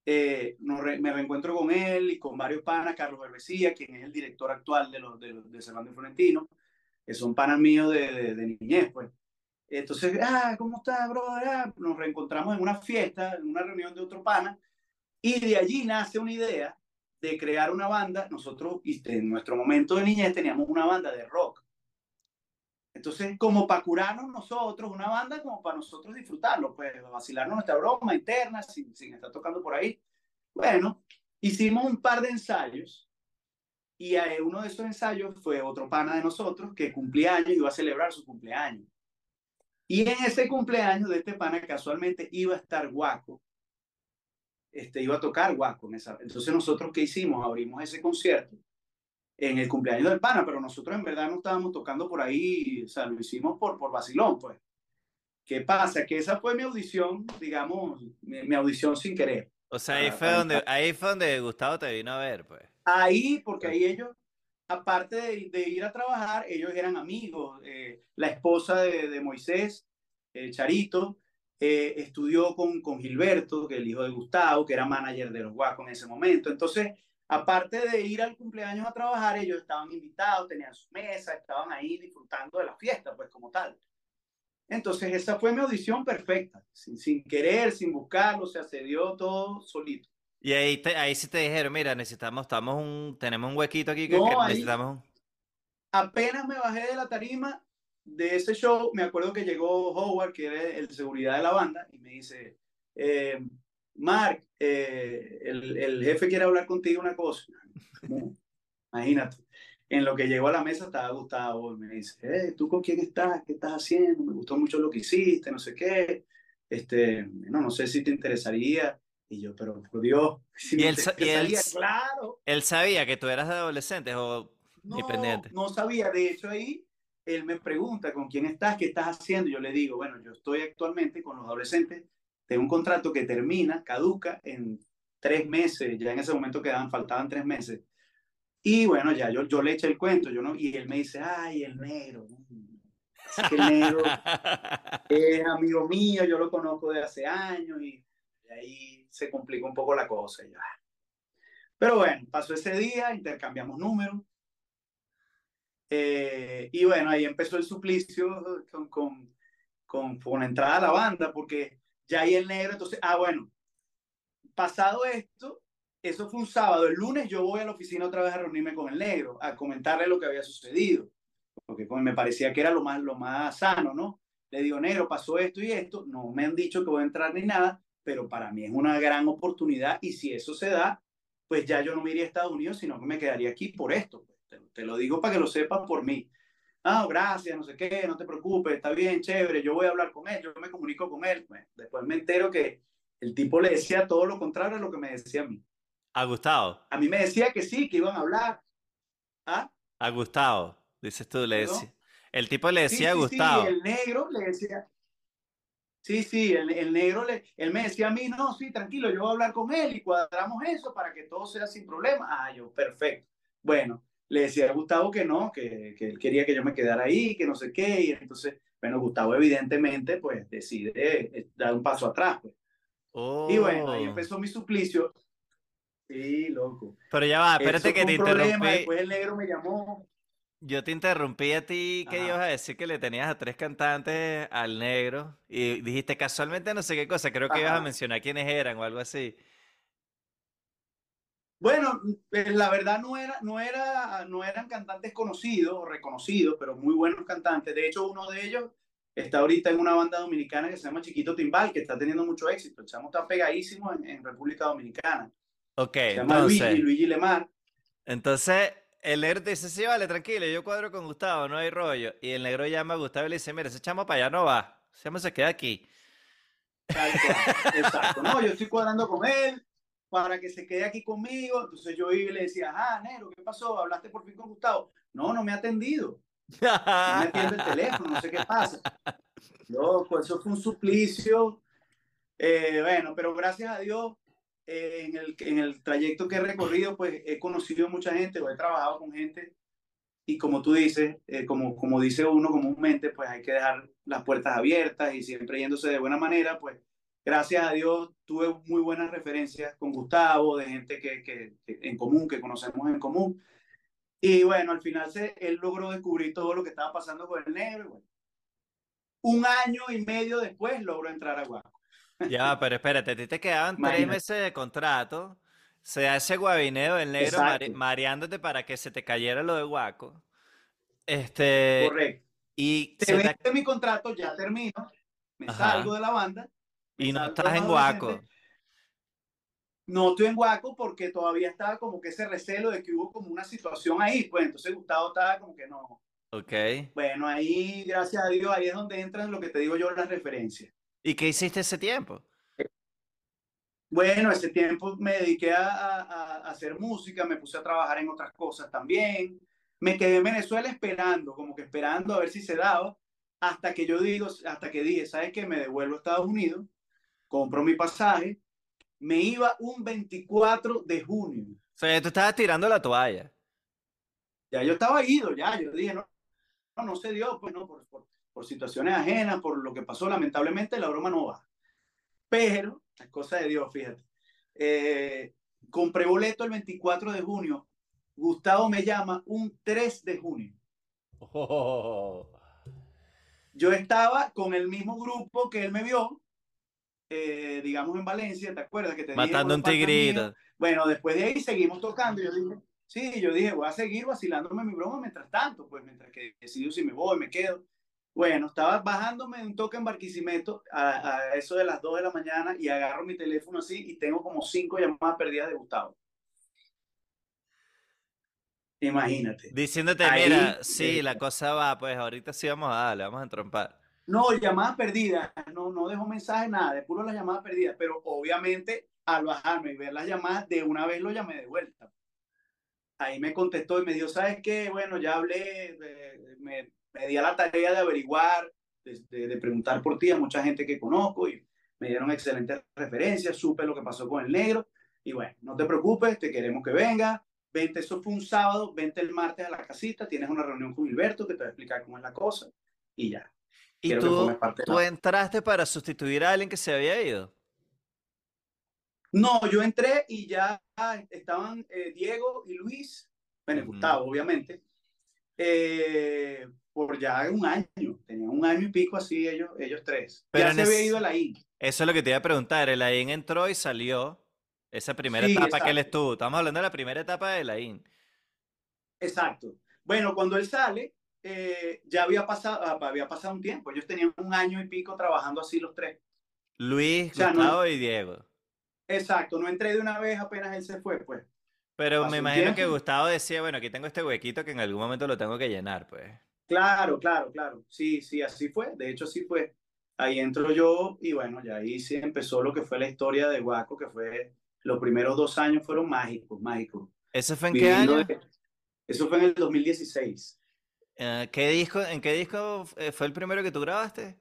Eh, me reencuentro con él y con varios panas, Carlos Herbesía, quien es el director actual de, los, de, de Cervantes Florentino, que son panas míos de, de, niñez, pues. Entonces, ah, ¿cómo estás, brother? Ah, nos reencontramos en una fiesta, en una reunión de otro pana, y de allí nace una idea de crear una banda. Nosotros, en nuestro momento de niñez, teníamos una banda de rock. Entonces, como para curarnos nosotros, una banda como para nosotros disfrutarlo, pues vacilarnos nuestra broma interna sin, sin estar tocando por ahí. Bueno, hicimos un par de ensayos y uno de esos ensayos fue otro pana de nosotros que cumplía años iba a celebrar su cumpleaños. Y en ese cumpleaños de este pana casualmente iba a estar Guaco, este, iba a tocar Guaco. En esa... Entonces nosotros, ¿qué hicimos? Abrimos ese concierto en el cumpleaños del pana, pero nosotros en verdad no estábamos tocando por ahí, o sea, lo hicimos por, por vacilón, pues. ¿Qué pasa? Que esa fue mi audición, digamos, mi, audición sin querer. O sea, ahí fue, donde, ahí fue donde Gustavo te vino a ver, pues. Ahí, porque ahí ellos, aparte de, de ir a trabajar, ellos eran amigos. Eh, la esposa de, de Moisés, eh, Charito, eh, estudió con, con Gilberto, que es el hijo de Gustavo, que era manager de los Guacos en ese momento. Entonces, aparte de ir al cumpleaños a trabajar, ellos estaban invitados, tenían su mesa, estaban ahí disfrutando de la fiesta, pues como tal. Entonces, esa fue mi audición perfecta, sin, sin querer, sin buscarlo, o sea, se dio todo solito. Y ahí, ahí sí te dijeron, mira, necesitamos, estamos un, tenemos un huequito aquí que, no, que necesitamos. Apenas me bajé de la tarima de ese show, me acuerdo que llegó Howard, que era el seguridad de la banda, y me dice, eh, Mark, eh, el, el, jefe quiere hablar contigo una cosa. Imagínate. En lo que llegó a la mesa estaba Gustavo me dice, hey, ¿tú con quién estás? ¿Qué estás haciendo? Me gustó mucho lo que hiciste, no sé qué. Este, no, no sé si te interesaría. Y yo, pero por Dios, si ¿Y, él, claro. ¿Él sabía que tú eras adolescente o no, independiente? No sabía. De hecho, ahí él me pregunta con quién estás, qué estás haciendo. Yo le digo, bueno, yo estoy actualmente con los adolescentes tengo un contrato que termina, caduca en tres meses, ya en ese momento quedaban, faltaban tres meses. Y bueno, ya yo, yo le eché el cuento, yo no, y él me dice, ay, el negro. Es que el negro es amigo mío, yo lo conozco de hace años y, ahí se complica un poco la cosa. Ya. Pero bueno, pasó ese día, intercambiamos números. Eh, y bueno, ahí empezó el suplicio con, con, con, con entrada a la banda, porque ya ahí el negro, entonces, ah, bueno, pasado esto, eso fue un sábado, el lunes yo voy a la oficina otra vez a reunirme con el negro, a comentarle lo que había sucedido, porque me parecía que era lo más, lo más sano, ¿no? le digo, negro, pasó esto y esto, no me han dicho que voy a entrar ni nada, pero para mí es una gran oportunidad y si eso se da, pues ya yo no me iría a Estados Unidos, sino que me quedaría aquí por esto. Pues. Te, lo digo para que lo sepas por mí. Ah, gracias, no sé qué, no te preocupes, está bien, chévere, yo voy a hablar con él, yo me comunico con él. Pues, después me entero que el tipo le decía todo lo contrario a lo que me decía a mí. ¿A Gustavo? A mí me decía que sí, que iban a hablar. ¿Ah? A Gustavo, dices tú, le decía. El tipo le decía a Gustavo. Sí, el negro le decía. Sí, sí, el, el, negro, le, él me decía a mí, no, sí, tranquilo, yo voy a hablar con él y cuadramos eso para que todo sea sin problema. Ah, yo, perfecto. Bueno, le decía a Gustavo que no, que, que él quería que yo me quedara ahí, que no sé qué, y entonces, bueno, Gustavo evidentemente, pues, decide eh, dar un paso atrás, pues. Y bueno, ahí oh. empezó mi suplicio. Sí, loco. Pero ya va, espérate que te interrumpí. Después el negro me llamó. Yo te interrumpí a ti que ibas a decir que le tenías a tres cantantes al negro y dijiste casualmente no sé qué cosa, creo que ibas a mencionar quiénes eran o algo así. Bueno, eh, la verdad no, era, no, era, no eran cantantes conocidos o reconocidos, pero muy buenos cantantes. De hecho, uno de ellos está ahorita en una banda dominicana que se llama Chiquito Timbal, que está teniendo mucho éxito. El chamo está pegadísimo en, República Dominicana. Ok, se llama Luigi, Luigi Lemar. Entonces, el negro te dice, sí, vale, tranquilo, yo cuadro con Gustavo, no hay rollo. Y el negro llama a Gustavo y le dice, mira, ese chamo para allá no va, ese chamo se queda aquí. Exacto, no, yo estoy cuadrando con él para que se quede aquí conmigo. Entonces yo iba y le decía, ah, negro, ¿qué pasó? ¿Hablaste por fin con Gustavo? No, no me ha atendido. No me atiende el teléfono, no sé qué pasa. Loco, eso fue un suplicio. Eh, bueno, pero gracias a Dios en, el, en el trayecto que he recorrido, pues he conocido mucha gente o he trabajado con gente y como tú dices, eh, como, como dice uno comúnmente, pues hay que dejar las puertas abiertas y siempre yéndose de buena manera, pues gracias a Dios tuve muy buenas referencias con Gustavo, de gente que, que, en común, que conocemos en común. Y bueno, al final se, él logró descubrir todo lo que estaba pasando con el negro. un año y medio después logró entrar a Guaco. Ya, pero espérate, a ti te quedaban tres meses de contrato. Se hace guabineo del negro mareándote para que se te cayera lo de guaco. Este. Correcto. Y se te... mi contrato, ya termino, me salgo de la banda. Y no estás en guaco. No estoy en guaco porque todavía estaba como que ese recelo de que hubo como una situación ahí. Pues entonces Gustavo estaba como que no. Ok. Bueno, ahí, gracias a Dios, ahí es donde entran lo que te digo yo, las referencias. ¿Y qué hiciste ese tiempo? Bueno, ese tiempo me dediqué a, hacer música, me puse a trabajar en otras cosas también. Me quedé en Venezuela esperando, como que esperando a ver si se daba, hasta que yo digo, hasta que dije, ¿sabes qué? Me devuelvo a Estados Unidos, compro mi pasaje, me iba un 24 de junio. O sea, tú estabas tirando la toalla. Ya yo estaba ido, ya, yo dije, no, no, no se dio, pues no, por, por, por situaciones ajenas, por lo que pasó, lamentablemente la broma no va. Pero, es cosa de Dios, fíjate. Eh, compré boleto el 24 de junio. Gustavo me llama un 3 de junio. Yo estaba con el mismo grupo que él me vio, eh, digamos en Valencia, ¿te acuerdas? Que te Matando un tigrito. Bueno, después de ahí seguimos tocando. Yo dije, sí, yo dije, voy a seguir vacilándome mi broma mientras tanto, pues mientras que decido si me voy, me quedo. Bueno, estaba bajándome un toque en Barquisimeto a, eso de las 2 de la mañana y agarro mi teléfono así y tengo como cinco llamadas perdidas de Gustavo. Imagínate. Diciéndote, mira, sí, la cosa va, pues ahorita sí vamos a darle, vamos a entrompar. No, llamadas perdidas, no, no dejo mensaje, nada, de puro las llamadas perdidas, pero obviamente al bajarme y ver las llamadas, de una vez lo llamé de vuelta. Ahí me contestó y me dijo, ¿sabes qué? Bueno, ya hablé, me, me di a la tarea de averiguar, de, preguntar por ti a mucha gente que conozco y me dieron excelentes referencias, supe lo que pasó con el negro y bueno, no te preocupes, te queremos que venga, vente, eso fue un sábado, vente el martes a la casita, tienes una reunión con Gilberto que te va a explicar cómo es la cosa y ya. ¿Y tú, tú entraste para sustituir a alguien que se había ido? No, yo entré y ya estaban eh, Diego y Luis, bueno, Gustavo, obviamente, eh, por ya un año, tenía un año y pico así ellos, ellos tres. Pero ya se había ido la IN. Eso es lo que te iba a preguntar, el AIN entró y salió esa primera etapa que él estuvo. Estamos hablando de la primera etapa de la IN. Exacto. Bueno, cuando él sale, eh, ya había pasado, ah, había pasado un tiempo. Ellos tenían un año y pico trabajando así los tres. Luis, Gustavo y Diego. Exacto, no entré de una vez apenas él se fue, pues. Pero me imagino que Gustavo decía, bueno, aquí tengo este huequito que en algún momento lo tengo que llenar, pues. Claro, claro, claro. Sí, sí, así fue. De hecho, así fue. Ahí entro yo y bueno, ya ahí sí empezó lo que fue la historia de Guaco, que fue los primeros dos años fueron mágicos, mágicos. ¿Eso fue en qué año? eso fue en el 2016. Eh, ¿qué disco, ¿En qué disco eh, fue el primero que tú grabaste?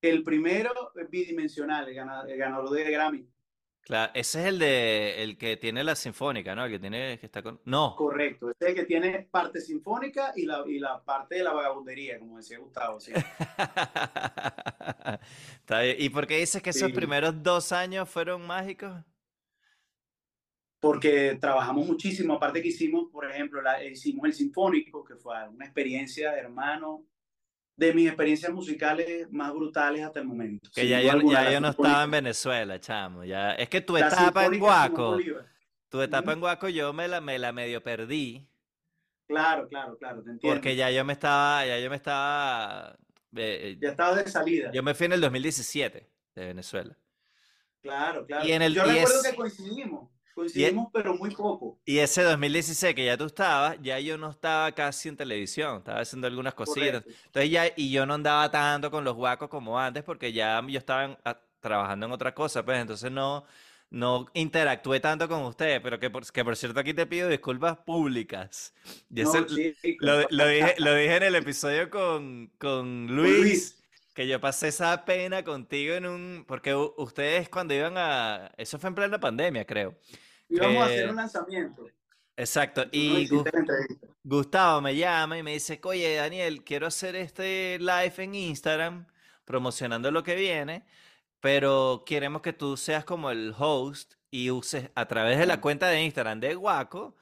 El primero bidimensional, el ganador de Grammy. Claro, ese es el de el que tiene la sinfónica, ¿no? El que tiene que está con. No. Correcto, ese es el que tiene parte sinfónica y la, y la parte de la vagabundería, como decía Gustavo. ¿sí? está bien. ¿Y por qué dices que esos primeros dos años fueron mágicos? Porque trabajamos muchísimo, aparte que hicimos, por ejemplo, la, hicimos el sinfónico, que fue una experiencia de hermano, de mis experiencias musicales más brutales hasta el momento. Que ya, yo, ya yo no estaba en Venezuela, chamo. Ya, es que tu etapa en Guaco, tu etapa en Guaco yo me la, me la medio perdí. Claro, claro, claro, te entiendo. Porque ya yo me estaba, ya yo me estaba... Eh, ya estaba de salida. Yo me fui en el 2017 de Venezuela. Claro, claro. Y en el, yo recuerdo que coincidimos. Coincidimos, pero muy poco. Y ese 2016 que ya tú estabas, ya yo no estaba casi en televisión, estaba haciendo algunas cositas. Entonces ya, y yo no andaba tanto con los guacos como antes, porque ya yo estaba trabajando en otra cosa, pues entonces no, no interactué tanto con ustedes, pero que por, que por cierto aquí te pido disculpas públicas. lo, dije, lo dije en el episodio con, con Luis, que yo pasé esa pena contigo en un... Porque ustedes cuando iban a... Eso fue en plena pandemia, creo. Íbamos a hacer un lanzamiento. Exacto. Y Gustavo me llama y me dice, oye, Daniel, quiero hacer este live en Instagram promocionando lo que viene, pero queremos que tú seas como el host y uses a través de la cuenta de Instagram de Guaco,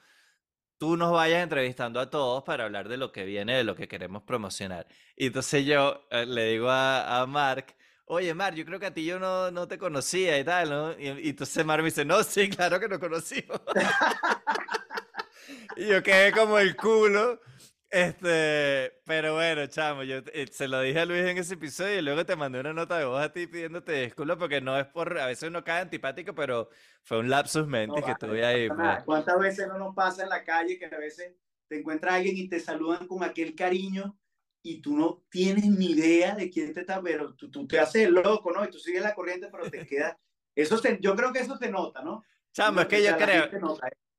tú nos vayas entrevistando a todos para hablar de lo que viene, de lo que queremos promocionar. Y entonces yo eh, le digo a, a Mark, oye, Mar, yo creo que a ti yo no, no te conocía y tal, ¿no? Y, y entonces Mar me dice, no, sí, claro que no conocimos. y yo quedé como el culo. Este, pero bueno, chamo, yo eh, se lo dije a Luis en ese episodio y luego te mandé una nota de voz a ti pidiéndote disculpas porque no es por, a veces uno cae antipático, pero fue un lapsus mentis que tuve ahí. Pues. ¿Cuántas veces no nos pasa en la calle que a veces te encuentras a alguien y te saludan con aquel cariño y tú no tienes ni idea de quién te está, pero tú, tú te haces loco, ¿no? Y tú sigues la corriente, pero te queda. Eso se, yo creo que eso se nota, ¿no? Chamo, es que yo creo,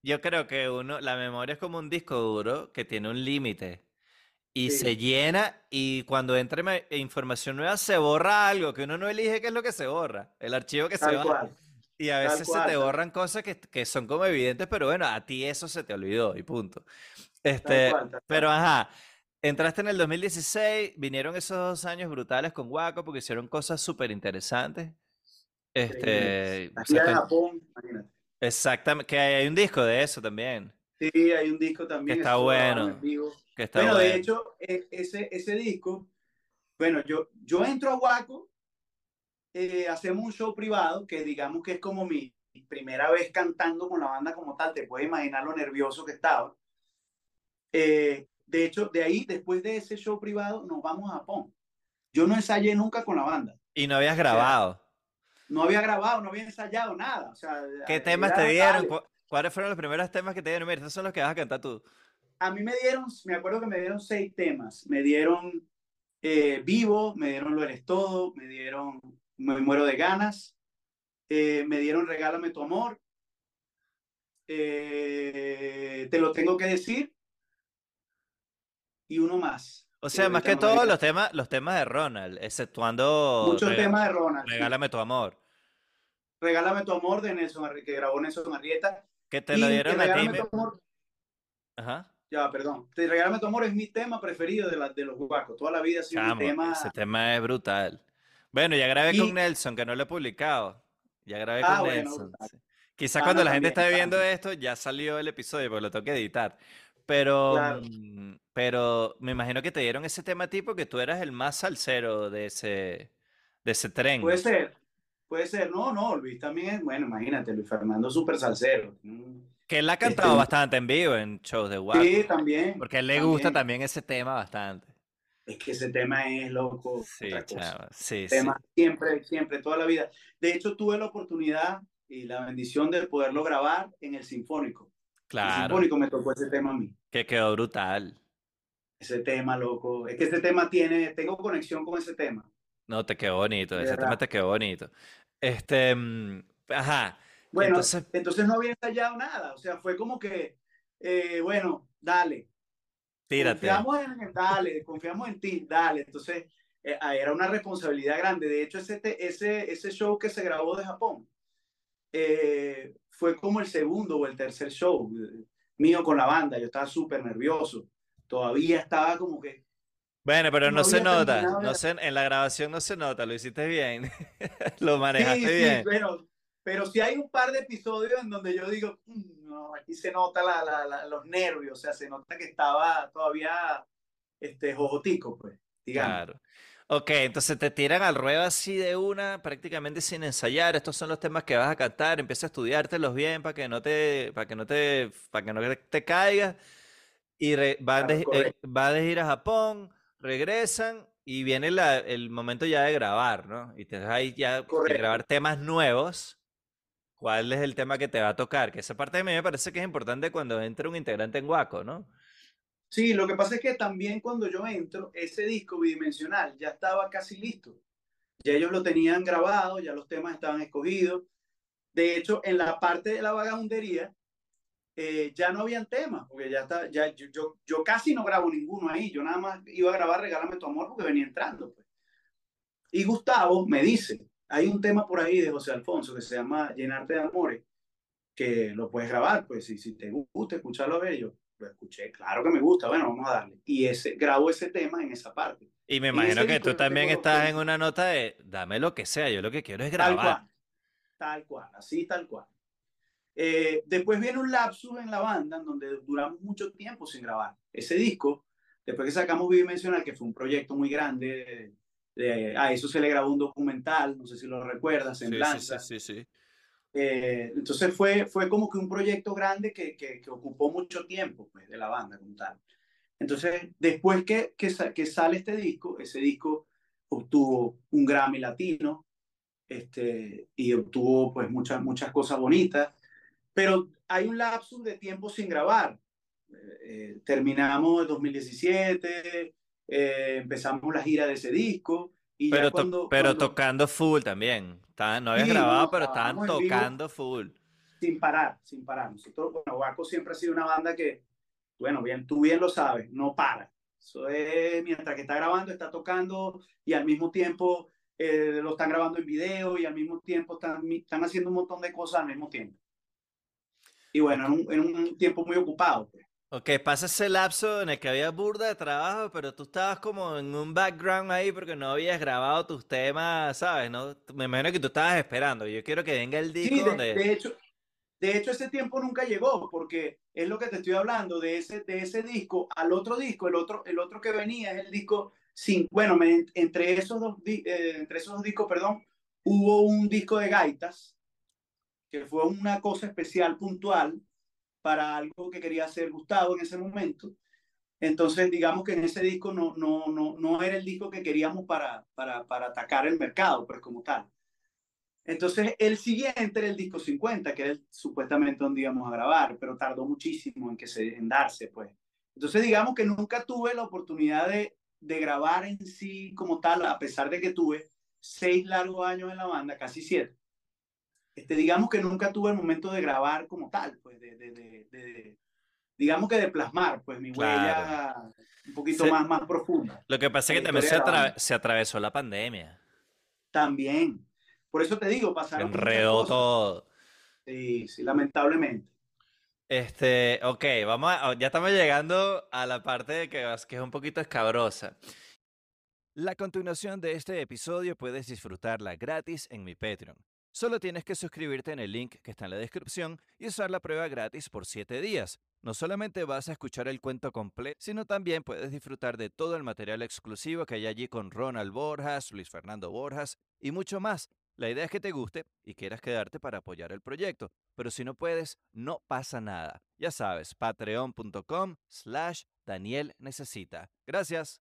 yo creo que uno, la memoria es como un disco duro que tiene un límite y se llena y cuando entra información nueva se borra algo que uno no elige qué es lo que se borra, el archivo que se va. Y a veces se te borran cosas que, que, son como evidentes, pero bueno, a ti eso se te olvidó y punto. Este, pero ajá, Entraste en el 2016, vinieron esos dos años brutales con Waco porque hicieron cosas súper interesantes. Este, de Japón, imagínate. Exactamente, que hay, un disco de eso también. Sí, hay un disco también. Que está bueno. Que está bueno, de hecho, e, ese, ese disco, bueno, yo, yo entro a Waco, eh, hacemos un show privado que digamos que es como mi primera vez cantando con la banda como tal, te puedes imaginar lo nervioso que estaba. Eh, de hecho, de ahí, después de ese show privado, nos vamos a Japón. Yo no ensayé nunca con la banda. ¿Y no habías grabado? no había grabado, no había ensayado nada. O sea, ¿Qué temas te dieron? ¿Cuáles fueron los primeros temas que te dieron? Mira, estos son los que vas a cantar tú. A mí me dieron, me acuerdo que me dieron seis temas. Me dieron eh, Vivo, me dieron Lo Eres Todo, me dieron Me Muero de Ganas, eh, me dieron Regálame tu Amor, eh, Te lo tengo que decir y uno más. O sea, más que todo los temas, los temas de Ronald, exceptuando. Muchos temas de Ronald. Regálame tu amor. Regálame tu amor de Nelson, que grabó Nelson Arrieta. Que te lo dieron a ti. Ajá. Ya, perdón. Te Regálame tu amor es mi tema preferido de, la, de los guacos. Toda la vida ha sido mi tema. Ese tema es brutal. Bueno, ya grabé con Nelson, que no lo he publicado. Ya grabé ah, con Nelson. Quizás ah, cuando la gente esté viendo esto, ya salió el episodio, porque lo tengo que editar. Pero, mm, pero me imagino que te dieron ese tema a ti porque tú eras el más salsero de ese, de ese tren. Puede ser, puede ser. No, no, Luis también es, bueno, imagínate, Luis Fernando súper salsero. Que él ha cantado este, bastante en vivo en shows de Waco. Sí, también. Porque a él le gusta también ese tema bastante. Es que ese tema es loco. Sí, chava. sí, tema siempre, siempre, toda la vida. De hecho, tuve la oportunidad y la bendición de poderlo grabar en el Sinfónico. Claro. Sinfónico me tocó ese tema a mí. Que quedó brutal. Ese tema, loco. Es que este tema tiene, tengo conexión con ese tema. No, te quedó bonito, ese tema te quedó bonito. Este, mm, ajá. Bueno, entonces, entonces no había ensayado nada, o sea, fue como que, eh, bueno, dale. Tírate. Confiamos en, dale, confiamos en ti, dale. Entonces, eh, ah, era una responsabilidad grande. De hecho, ese, ese, ese show que se grabó de Japón eh, fue como el segundo o el tercer show mío con la banda. Yo estaba súper nervioso. Todavía estaba como que bueno, pero no, se nota, no se, en la grabación no se nota, lo hiciste bien, lo manejaste bien. pero, pero si hay un par de episodios en donde yo digo, mm, no, aquí se nota la, los nervios, o sea, se nota que estaba todavía este, jojotico, pues, digamos. Claro. Ok, entonces te tiran al ruedo así de una, prácticamente sin ensayar. Estos son los temas que vas a cantar. Empieza a estudiártelos bien para que no te, para que no te, para que no te caigas. Y va vas, eh, a ir a Japón regresan y viene el momento ya de grabar, ¿no? Y te ahí ya de grabar temas nuevos. ¿Cuál es el tema que te va a tocar? Que esa parte de mí me parece que es importante cuando entra un integrante en Guaco, ¿no? Sí, lo que pasa es que también cuando yo entro, ese disco bidimensional ya estaba casi listo. Ya ellos lo tenían grabado, ya los temas estaban escogidos. De hecho, en la parte de la vagabundería, eh, ya no habían temas, porque ya está, ya yo, yo, casi no grabo ninguno ahí, yo nada más iba a grabar Regálame tu amor porque venía entrando. Pues. Y Gustavo me dice, hay un tema por ahí de José Alfonso que se llama Llenarte de Amores, que lo puedes grabar, pues si, si te gusta escucharlo a ver, yo lo escuché, claro que me gusta, bueno, vamos a darle. Y ese, grabo ese tema en esa parte. Y me imagino que tú también estás en una nota de, dame lo que sea, yo lo que quiero es grabar. Tal cual, tal cual así tal cual. Eh, después viene un lapsus en la banda en donde duramos mucho tiempo sin grabar. Ese disco, después que sacamos Bidimensional, que fue un proyecto muy grande, a eso se le grabó un documental, no sé si lo recuerdas, en sí, Sí, sí, eh, entonces fue, fue como que un proyecto grande que, que, ocupó mucho tiempo pues, de la banda como tal. Entonces, después que, que, sale este disco, ese disco obtuvo un Grammy latino este, y obtuvo pues muchas, muchas cosas bonitas. Pero hay un lapsus de tiempo sin grabar. Eh, eh terminamos el 2017, eh, empezamos la gira de ese disco. Y pero, cuando, pero tocando full también. no habías grabado, pero estaban tocando full. Sin parar, sin parar. Nosotros, bueno, Waco siempre ha sido una banda que, bueno, bien, tú bien lo sabes, no para. Eso es, mientras que está grabando, está tocando y al mismo tiempo eh, lo están grabando en video y al mismo tiempo están, están haciendo un montón de cosas al mismo tiempo. Y bueno, en un, tiempo muy ocupado. Pues. Ok, pasa ese lapso en el que había burda de trabajo, pero tú estabas como en un background ahí porque no habías grabado tus temas, ¿sabes? ¿No? Me imagino que tú estabas esperando. Yo quiero que venga el disco. Sí, de, hecho, de hecho, ese tiempo nunca llegó porque es lo que te estoy hablando de ese, de ese disco al otro disco. El otro, el otro que venía es el disco sin, bueno, entre, esos dos, eh, entre esos dos discos, perdón, hubo un disco de gaitas que fue una cosa especial, puntual, para algo que quería hacer Gustavo en ese momento. Entonces, digamos que en ese disco no, no, no, no era el disco que queríamos para, para, para atacar el mercado, pues como tal. Entonces, el siguiente era el disco 50, que era supuestamente donde íbamos a grabar, pero tardó muchísimo en, que se, en darse, pues. Entonces, digamos que nunca tuve la oportunidad de, de grabar en sí como tal, a pesar de que tuve seis largos años en la banda, casi siete este, digamos que nunca tuve el momento de grabar como tal, pues, de, de, de, digamos que de plasmar, pues, mi huella un poquito más, más profunda. Lo que pasa es que también se, atravesó la pandemia. También. Por eso te digo, pasaron. Enredó todo. Sí, sí, lamentablemente. Este, ok, vamos a, ya estamos llegando a la parte que, que es un poquito escabrosa. La continuación de este episodio puedes disfrutarla gratis en mi Patreon. Solo tienes que suscribirte en el link que está en la descripción y usar la prueba gratis por 7 días. No solamente vas a escuchar el cuento completo, sino también puedes disfrutar de todo el material exclusivo que hay allí con Ronald Borjas, Luis Fernando Borjas y mucho más. La idea es que te guste y quieras quedarte para apoyar el proyecto, pero si no puedes, no pasa nada. Ya sabes, patreon.com slash Daniel Necesita. Gracias.